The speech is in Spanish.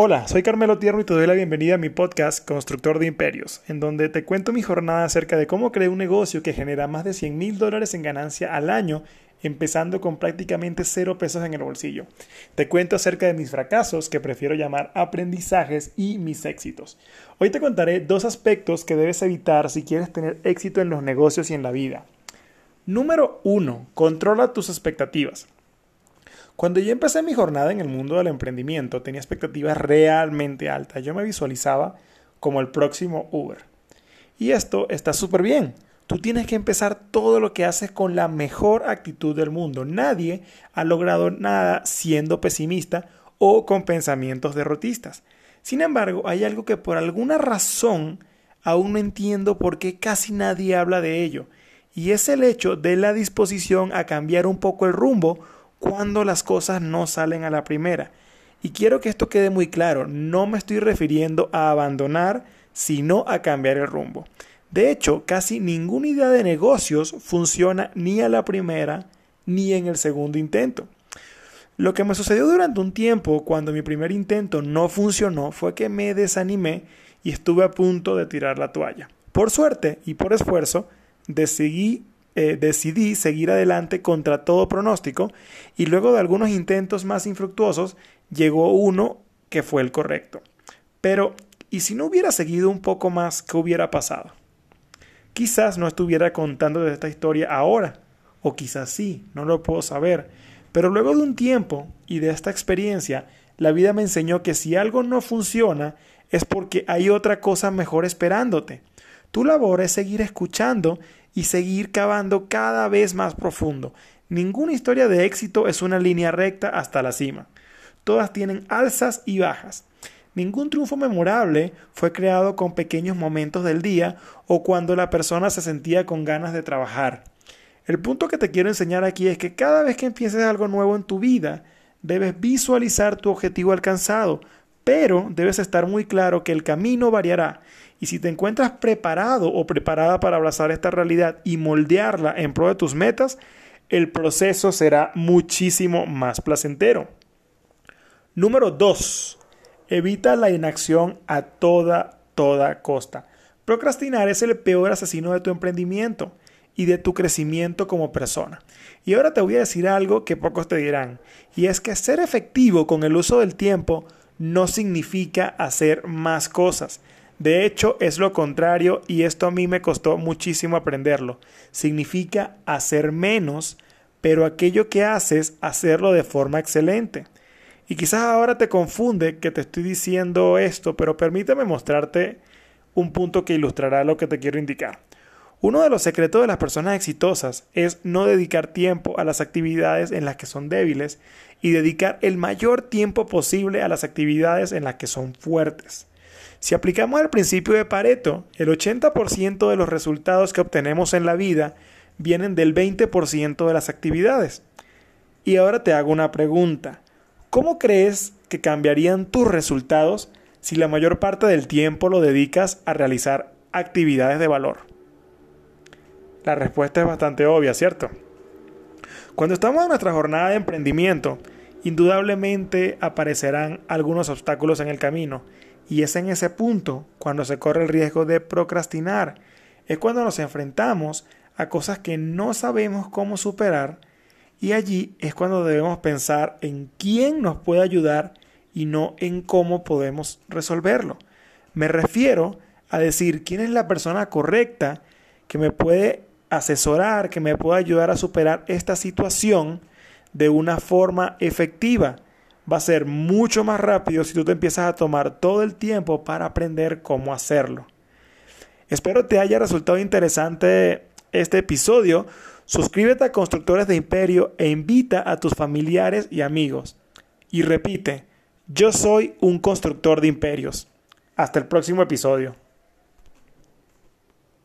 Hola, soy Carmelo Tierno y te doy la bienvenida a mi podcast Constructor de Imperios, en donde te cuento mi jornada acerca de cómo creé un negocio que genera más de 100 mil dólares en ganancia al año, empezando con prácticamente cero pesos en el bolsillo. Te cuento acerca de mis fracasos, que prefiero llamar aprendizajes, y mis éxitos. Hoy te contaré dos aspectos que debes evitar si quieres tener éxito en los negocios y en la vida. Número 1. Controla tus expectativas. Cuando yo empecé mi jornada en el mundo del emprendimiento, tenía expectativas realmente altas. Yo me visualizaba como el próximo Uber. Y esto está súper bien. Tú tienes que empezar todo lo que haces con la mejor actitud del mundo. Nadie ha logrado nada siendo pesimista o con pensamientos derrotistas. Sin embargo, hay algo que por alguna razón aún no entiendo por qué casi nadie habla de ello. Y es el hecho de la disposición a cambiar un poco el rumbo cuando las cosas no salen a la primera. Y quiero que esto quede muy claro, no me estoy refiriendo a abandonar, sino a cambiar el rumbo. De hecho, casi ninguna idea de negocios funciona ni a la primera ni en el segundo intento. Lo que me sucedió durante un tiempo cuando mi primer intento no funcionó fue que me desanimé y estuve a punto de tirar la toalla. Por suerte y por esfuerzo, decidí eh, decidí seguir adelante contra todo pronóstico y luego de algunos intentos más infructuosos llegó uno que fue el correcto. Pero, ¿y si no hubiera seguido un poco más, qué hubiera pasado? Quizás no estuviera contando de esta historia ahora, o quizás sí, no lo puedo saber, pero luego de un tiempo y de esta experiencia, la vida me enseñó que si algo no funciona es porque hay otra cosa mejor esperándote. Tu labor es seguir escuchando y seguir cavando cada vez más profundo. Ninguna historia de éxito es una línea recta hasta la cima. Todas tienen alzas y bajas. Ningún triunfo memorable fue creado con pequeños momentos del día o cuando la persona se sentía con ganas de trabajar. El punto que te quiero enseñar aquí es que cada vez que empieces algo nuevo en tu vida, debes visualizar tu objetivo alcanzado, pero debes estar muy claro que el camino variará y si te encuentras preparado o preparada para abrazar esta realidad y moldearla en pro de tus metas, el proceso será muchísimo más placentero. Número 2. Evita la inacción a toda, toda costa. Procrastinar es el peor asesino de tu emprendimiento y de tu crecimiento como persona. Y ahora te voy a decir algo que pocos te dirán, y es que ser efectivo con el uso del tiempo no significa hacer más cosas, de hecho, es lo contrario y esto a mí me costó muchísimo aprenderlo. Significa hacer menos, pero aquello que haces, hacerlo de forma excelente. Y quizás ahora te confunde que te estoy diciendo esto, pero permíteme mostrarte un punto que ilustrará lo que te quiero indicar. Uno de los secretos de las personas exitosas es no dedicar tiempo a las actividades en las que son débiles y dedicar el mayor tiempo posible a las actividades en las que son fuertes. Si aplicamos el principio de Pareto, el 80% de los resultados que obtenemos en la vida vienen del 20% de las actividades. Y ahora te hago una pregunta. ¿Cómo crees que cambiarían tus resultados si la mayor parte del tiempo lo dedicas a realizar actividades de valor? La respuesta es bastante obvia, ¿cierto? Cuando estamos en nuestra jornada de emprendimiento, indudablemente aparecerán algunos obstáculos en el camino y es en ese punto cuando se corre el riesgo de procrastinar. Es cuando nos enfrentamos a cosas que no sabemos cómo superar y allí es cuando debemos pensar en quién nos puede ayudar y no en cómo podemos resolverlo. Me refiero a decir quién es la persona correcta que me puede asesorar, que me puede ayudar a superar esta situación de una forma efectiva va a ser mucho más rápido si tú te empiezas a tomar todo el tiempo para aprender cómo hacerlo. Espero te haya resultado interesante este episodio. Suscríbete a Constructores de Imperio e invita a tus familiares y amigos. Y repite, yo soy un constructor de imperios. Hasta el próximo episodio.